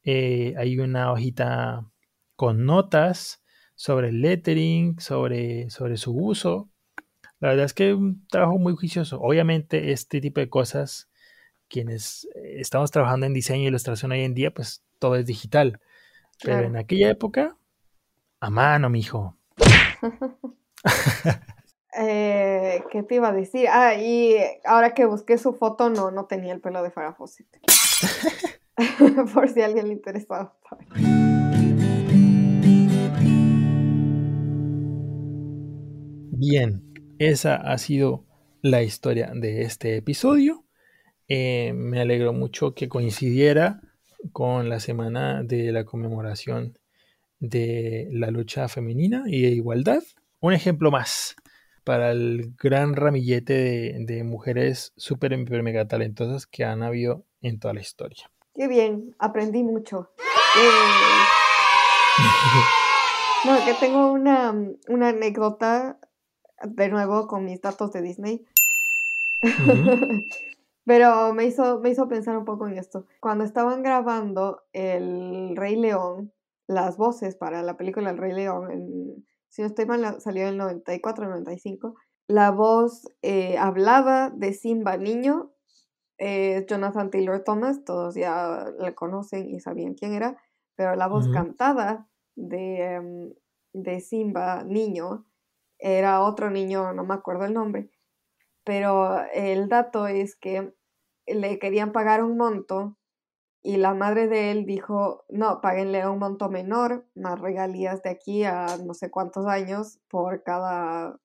Eh, hay una hojita con notas sobre el lettering, sobre, sobre su uso. La verdad es que es un trabajo muy juicioso. Obviamente este tipo de cosas, quienes eh, estamos trabajando en diseño y ilustración hoy en día, pues todo es digital. Pero en aquella época, a mano, mijo. [LAUGHS] eh, ¿Qué te iba a decir? Ah, y ahora que busqué su foto, no, no tenía el pelo de Farah Fawcett. [LAUGHS] [LAUGHS] Por si a alguien le interesaba. Bien, esa ha sido la historia de este episodio. Eh, me alegro mucho que coincidiera con la semana de la conmemoración de la lucha femenina y de igualdad. Un ejemplo más para el gran ramillete de, mujeres súper, mega talentosas que han habido en toda la historia. Qué bien, aprendí mucho. [LAUGHS] Eh, no, que tengo una, una, anécdota de nuevo con mis datos de Disney. [LAUGHS] Pero me hizo, me hizo pensar un poco en esto. Cuando estaban grabando El Rey León, las voces para la película El Rey León, en, si no estoy mal, salió en el 94, 95. La voz eh, hablaba de Simba niño, eh, Jonathan Taylor Thomas, todos ya le conocen y sabían quién era, pero la voz cantada de, em, de Simba niño era otro niño, no me acuerdo el nombre, pero el dato es que le querían pagar un monto y la madre de él dijo, no, páguenle un monto menor, más regalías de aquí a no sé cuántos años por cada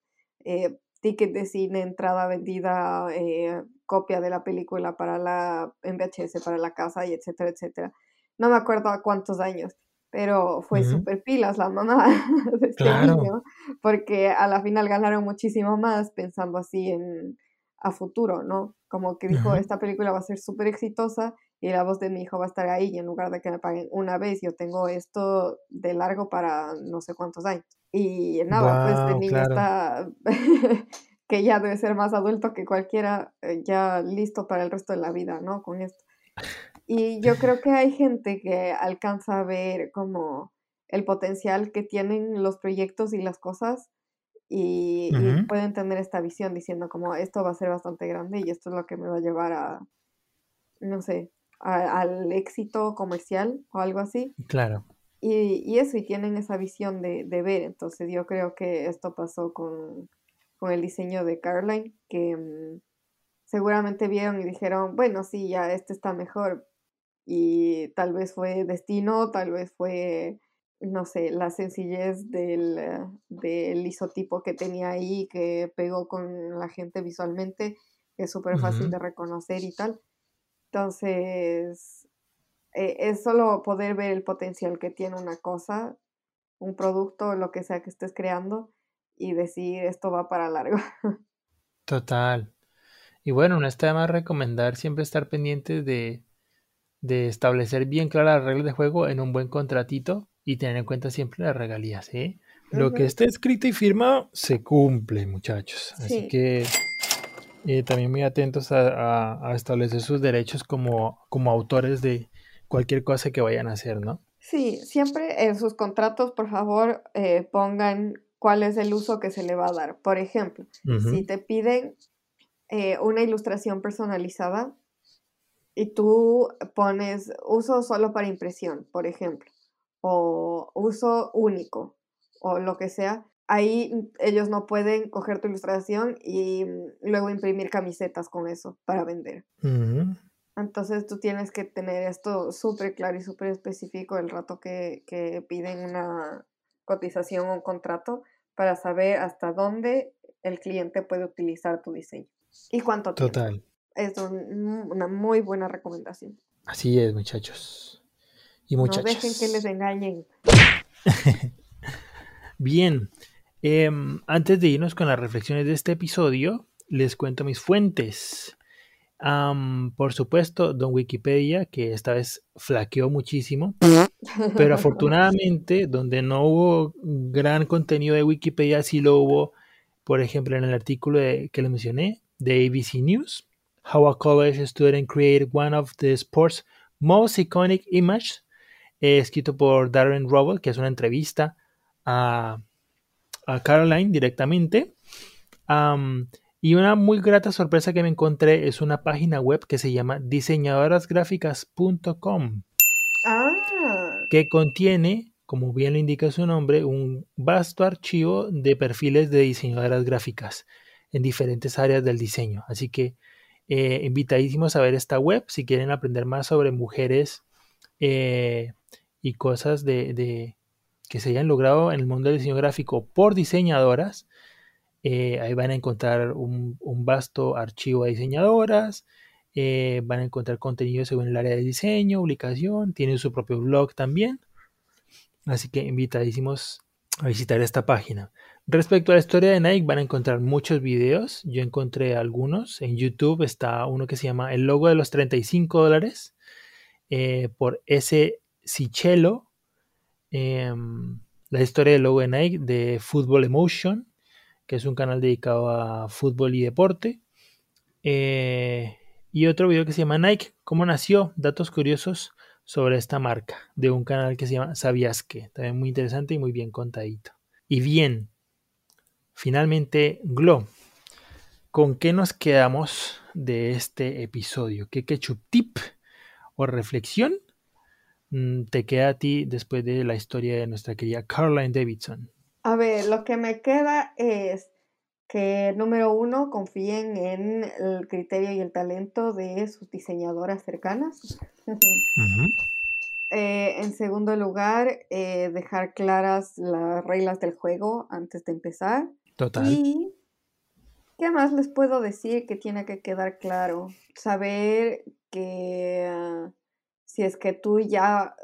eh, ticket de cine, entrada vendida, eh, copia de la película para la en VHS para la casa y etcétera, etcétera. No me acuerdo a cuántos años, pero fue súper pilas la mamá [LAUGHS] de este niño, porque a la final ganaron muchísimo más pensando así en a futuro, ¿no? Como que dijo, esta película va a ser súper exitosa y la voz de mi hijo va a estar ahí y en lugar de que me paguen una vez, yo tengo esto de largo para no sé cuántos años. Y nada, pues este niño está, [LAUGHS] que ya debe ser más adulto que cualquiera, eh, ya listo para el resto de la vida, ¿no? Con esto. Y yo creo que hay gente que alcanza a ver como el potencial que tienen los proyectos y las cosas y, y, pueden tener esta visión diciendo como esto va a ser bastante grande y esto es lo que me va a llevar a, no sé, al éxito comercial o algo así. Claro. Y, y eso, y tienen esa visión de, de, ver. Entonces yo creo que esto pasó con, con el diseño de Caroline, que mm, seguramente vieron y dijeron, bueno, sí, ya este está mejor. Y tal vez fue destino, tal vez fue, no sé, la sencillez del, del isotipo que tenía ahí, que pegó con la gente visualmente, que es súper fácil de reconocer y tal. Entonces, eh, es solo poder ver el potencial que tiene una cosa, un producto, lo que sea que estés creando y decir esto va para largo. [LAUGHS] Total. Y bueno, no está de más recomendar siempre estar pendiente de, de establecer bien claras las reglas de juego en un buen contratito y tener en cuenta siempre las regalías, ¿eh? Lo que esté escrito y firmado se cumple, muchachos. Así que y también muy atentos a, establecer sus derechos como, como autores de cualquier cosa que vayan a hacer, ¿no? Sí, siempre en sus contratos, por favor, eh, pongan cuál es el uso que se le va a dar. Por ejemplo, si te piden eh, una ilustración personalizada y tú pones uso solo para impresión, por ejemplo, o uso único, o lo que sea, ahí ellos no pueden coger tu ilustración y luego imprimir camisetas con eso para vender. Entonces tú tienes que tener esto súper claro y súper específico el rato que, que piden una cotización o un contrato para saber hasta dónde el cliente puede utilizar tu diseño y cuánto tiempo. Total. Es una muy buena recomendación. Así es, muchachos. Y muchachos. No dejen que les engañen. [LAUGHS] Bien, em, antes de irnos con las reflexiones de este episodio, les cuento mis fuentes por supuesto, Don Wikipedia, que esta vez flaqueó muchísimo, pero afortunadamente, donde no hubo gran contenido de Wikipedia, sí lo hubo, por ejemplo, en el artículo que le mencioné, de ABC News, How a College Student Created One of the Sport's Most Iconic Images, eh, escrito por Darren Rubble, que es una entrevista a, Caroline directamente. Y una muy grata sorpresa que me encontré es una página web que se llama diseñadorasgráficas.com. Ah. Que contiene, como bien lo indica su nombre, un vasto archivo de perfiles de diseñadoras gráficas en diferentes áreas del diseño. Así que eh, invitadísimos a ver esta web si quieren aprender más sobre mujeres eh, y cosas de, que se hayan logrado en el mundo del diseño gráfico por diseñadoras. Eh, ahí van a encontrar un, vasto archivo de diseñadoras, van a encontrar contenido según el área de diseño, publicación, tienen su propio blog también. Así que invitadísimos a visitar esta página. Respecto a la historia de Nike, van a encontrar muchos videos. Yo encontré algunos. En YouTube está uno que se llama El logo de los 35 dólares eh, por S. Cicello. Em, la historia del logo de Nike de Football Emotion que es un canal dedicado a fútbol y deporte. Eh, y otro video que se llama Nike, ¿cómo nació? Datos curiosos sobre esta marca, de un canal que se llama Sabías que, también muy interesante y muy bien contadito. Y bien, finalmente, Glo, ¿con qué nos quedamos de este episodio? ¿Qué ketchup tip o reflexión mm, te queda a ti después de la historia de nuestra querida Caroline Davidson? A ver, lo que me queda es que, número uno, confíen en el criterio y el talento de sus diseñadoras cercanas. [LAUGHS] Eh, en segundo lugar, eh, dejar claras las reglas del juego antes de empezar. Total. Y, ¿qué más les puedo decir que tiene que quedar claro? Saber que ah, si es que tú ya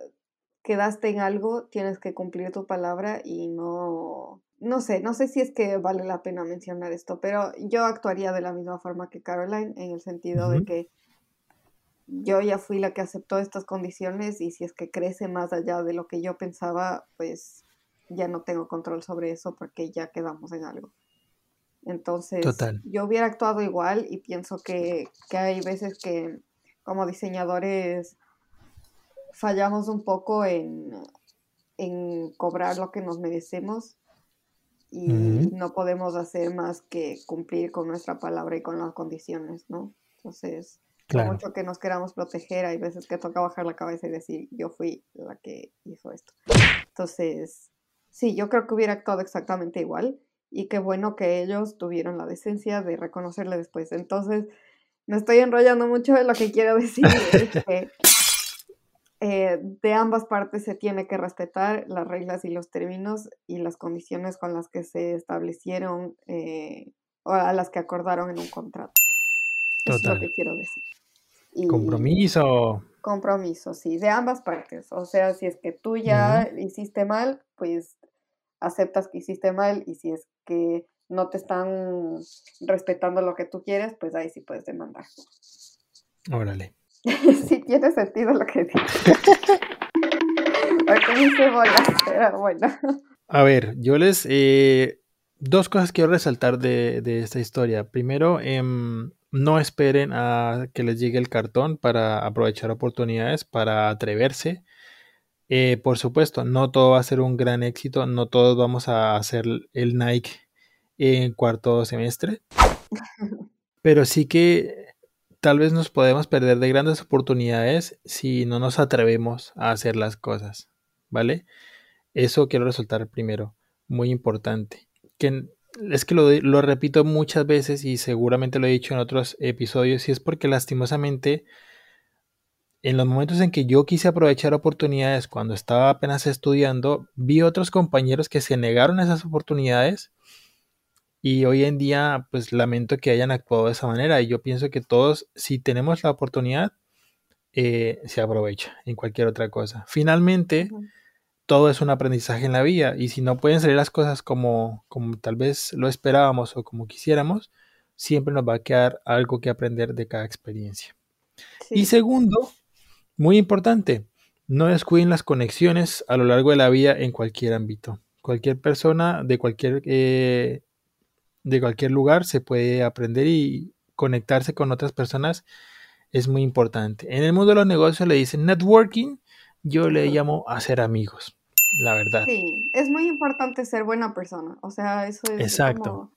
quedaste en algo, tienes que cumplir tu palabra y no, no sé, no sé si es que vale la pena mencionar esto, pero yo actuaría de la misma forma que Caroline en el sentido de que yo ya fui la que aceptó estas condiciones y si es que crece más allá de lo que yo pensaba, pues ya no tengo control sobre eso porque ya quedamos en algo. Entonces, yo hubiera actuado igual y pienso que, que hay veces que como diseñadores fallamos un poco en, cobrar lo que nos merecemos y no podemos hacer más que cumplir con nuestra palabra y con las condiciones, ¿no? Entonces, claro. mucho que nos queramos proteger, hay veces que toca bajar la cabeza y decir, yo fui la que hizo esto. Entonces, sí, yo creo que hubiera actuado exactamente igual y qué bueno que ellos tuvieron la decencia de reconocerle después. Entonces, me estoy enrollando mucho de lo que quiero decir. que [LAUGHS] eh, de ambas partes se tiene que respetar las reglas y los términos y las condiciones con las que se establecieron eh, o a las que acordaron en un contrato. Eso es lo que quiero decir. Compromiso. Compromiso, sí, de ambas partes. O sea, si es que tú ya hiciste mal, pues aceptas que hiciste mal y si es que no te están respetando lo que tú quieres, pues ahí sí puedes demandar. Órale. [LAUGHS] sí tiene sentido lo que dices. bueno. A ver, yo les... Eh, dos cosas quiero resaltar de, esta historia. Primero, em, no esperen a que les llegue el cartón para aprovechar oportunidades, para atreverse. Eh, por supuesto, no todo va a ser un gran éxito, no todos vamos a hacer el Nike en cuarto semestre, [LAUGHS] pero sí que tal vez nos podemos perder de grandes oportunidades si no nos atrevemos a hacer las cosas, ¿vale? Eso quiero resaltar primero. muy importante. Que es que lo, repito muchas veces y seguramente lo he dicho en otros episodios y es porque lastimosamente en los momentos en que yo quise aprovechar oportunidades cuando estaba apenas estudiando, vi otros compañeros que se negaron a esas oportunidades y hoy en día pues lamento que hayan actuado de esa manera y yo pienso que todos si tenemos la oportunidad eh, se aprovecha en cualquier otra cosa. Finalmente, todo es un aprendizaje en la vida y si no pueden salir las cosas como, como tal vez lo esperábamos o como quisiéramos, siempre nos va a quedar algo que aprender de cada experiencia. Y segundo, muy importante, no descuiden las conexiones a lo largo de la vida en cualquier ámbito. Cualquier persona de cualquier, eh, de cualquier lugar se puede aprender y conectarse con otras personas es muy importante. En el mundo de los negocios le dicen networking, yo le llamo hacer amigos la verdad. Sí, es muy importante ser buena persona. O sea, eso es Exacto.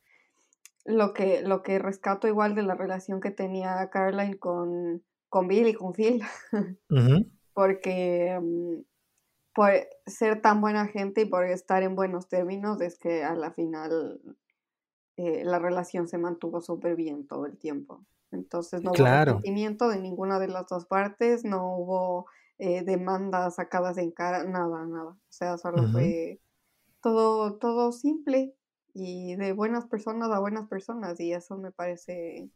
lo que, lo que rescato igual de la relación que tenía Caroline con, con Bill y con Phil. [LAUGHS] Porque mm, por ser tan buena gente y por estar en buenos términos es que a la final eh, la relación se mantuvo súper bien todo el tiempo. Entonces no hubo sentimiento de ninguna de las dos partes, no hubo eh, demandas sacadas en cara, nada, nada. O sea, solo fue todo, todo simple y de buenas personas a buenas personas y eso me parece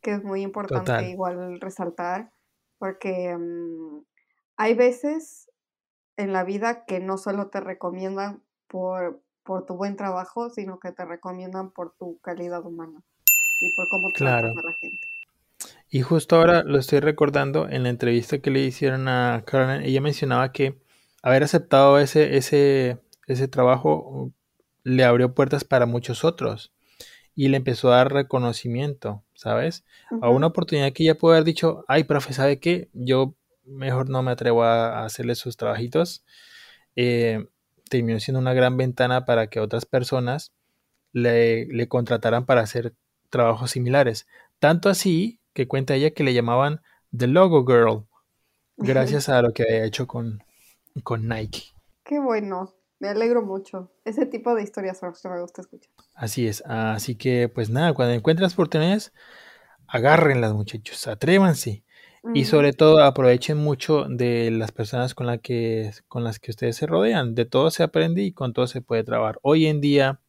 que es muy importante igual resaltar porque mm, hay veces en la vida que no solo te recomiendan por, por tu buen trabajo, sino que te recomiendan por tu calidad humana y por cómo tratas a la gente. Y justo ahora lo estoy recordando en la entrevista que le hicieron a Caroline, ella mencionaba que haber aceptado ese, ese, ese trabajo le abrió puertas para muchos otros y le empezó a dar reconocimiento, ¿sabes? A una oportunidad que ella puede haber dicho, ay, profe, ¿sabe qué? Yo mejor no me atrevo a hacerle sus trabajitos. Eh, terminó siendo una gran ventana para que otras personas le, le contrataran para hacer trabajos similares. Tanto así que cuenta ella que le llamaban The Logo Girl, gracias a lo que había hecho con, con Nike. Qué bueno, me alegro mucho. Ese tipo de historias son que me gusta escuchar. Así es, así que pues nada, cuando encuentras oportunidades, agárrenlas muchachos, atrévanse. Y sobre todo aprovechen mucho de las personas con, la que, con las que ustedes se rodean. De todo se aprende y con todo se puede trabajar. Hoy en día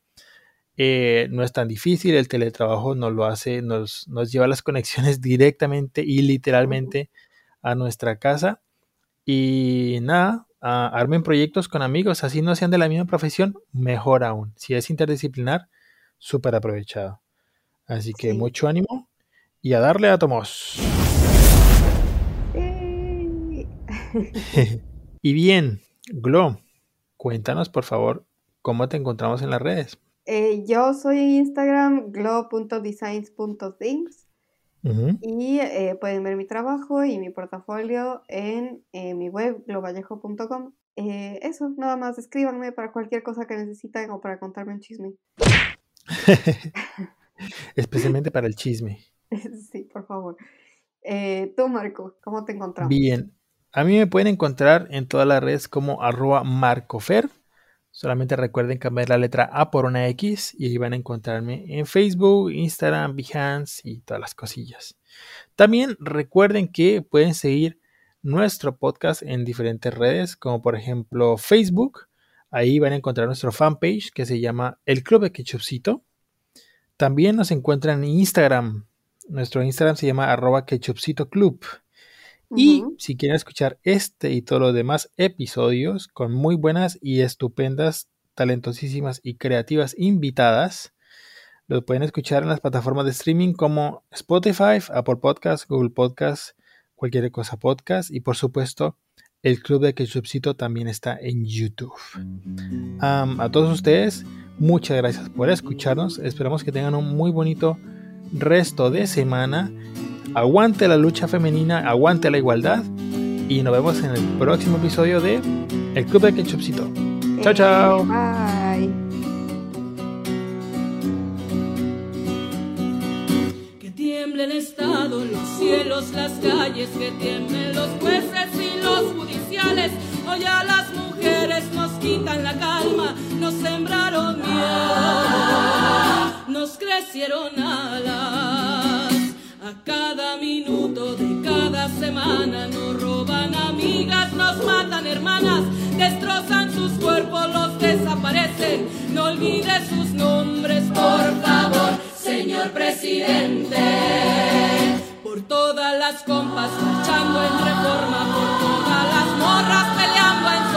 eh, no es tan difícil, el teletrabajo nos lo hace, nos, nos lleva las conexiones [LAUGHS] directamente y literalmente a nuestra casa. Y nada, armen proyectos con amigos, así no sean de la misma profesión, mejor aún. Si es interdisciplinar, súper aprovechado. Así que mucho ánimo y a darle átomos. [LAUGHS] [LAUGHS] y bien, Glo, cuéntanos por favor cómo te encontramos en las redes. Eh, yo soy en Instagram glow.designs.things y eh, pueden ver mi trabajo y mi portafolio en eh, mi web globallejo.com. eso, nada más, escríbanme para cualquier cosa que necesiten o para contarme un chisme. [LAUGHS] Especialmente para el chisme. [LAUGHS] sí, por favor. tú, Marco, ¿cómo te encontramos? Bien, a mí me pueden encontrar en todas las redes como arroba marcofer. Solamente recuerden cambiar la letra A por una X y ahí van a encontrarme en Facebook, Instagram, Behance y todas las cosillas. También recuerden que pueden seguir nuestro podcast en diferentes redes, como por ejemplo Facebook. Ahí van a encontrar nuestro fanpage que se llama El Club de Ketchupcito. También nos encuentran en Instagram. Nuestro Instagram se llama arroba Ketchupcito Club. Y si quieren escuchar este y todos los demás episodios con muy buenas y estupendas, talentosísimas y creativas invitadas, los pueden escuchar en las plataformas de streaming como Spotify, Apple Podcasts, Google Podcasts, cualquier cosa podcast y por supuesto el Club de Ketchupcito también está en YouTube. a todos ustedes, muchas gracias por escucharnos. Esperamos que tengan un muy bonito resto de semana aguante la lucha femenina, aguante la igualdad y nos vemos en el próximo episodio de El Club de Ketchupcito. Chao, chao. Bye. Que tiemble el Estado, los cielos, las calles, que tiemblen los jueces y los judiciales. Hoy a las mujeres nos quitan la calma, nos sembraron miedo, nos crecieron alas. A cada minuto de cada semana nos roban amigas, nos matan hermanas, destrozan sus cuerpos, los desaparecen. No olvide sus nombres, por favor, señor presidente. Por todas las compas marchando en reforma, por todas las morras peleando en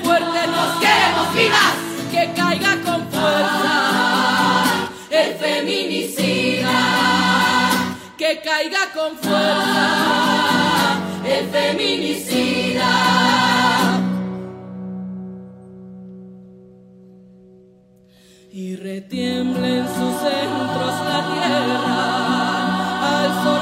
Fuerte, nos queremos vivas, que caiga con fuerza el feminicida que caiga con fuerza el feminicida. Y retiemble en sus centros la tierra al sonoro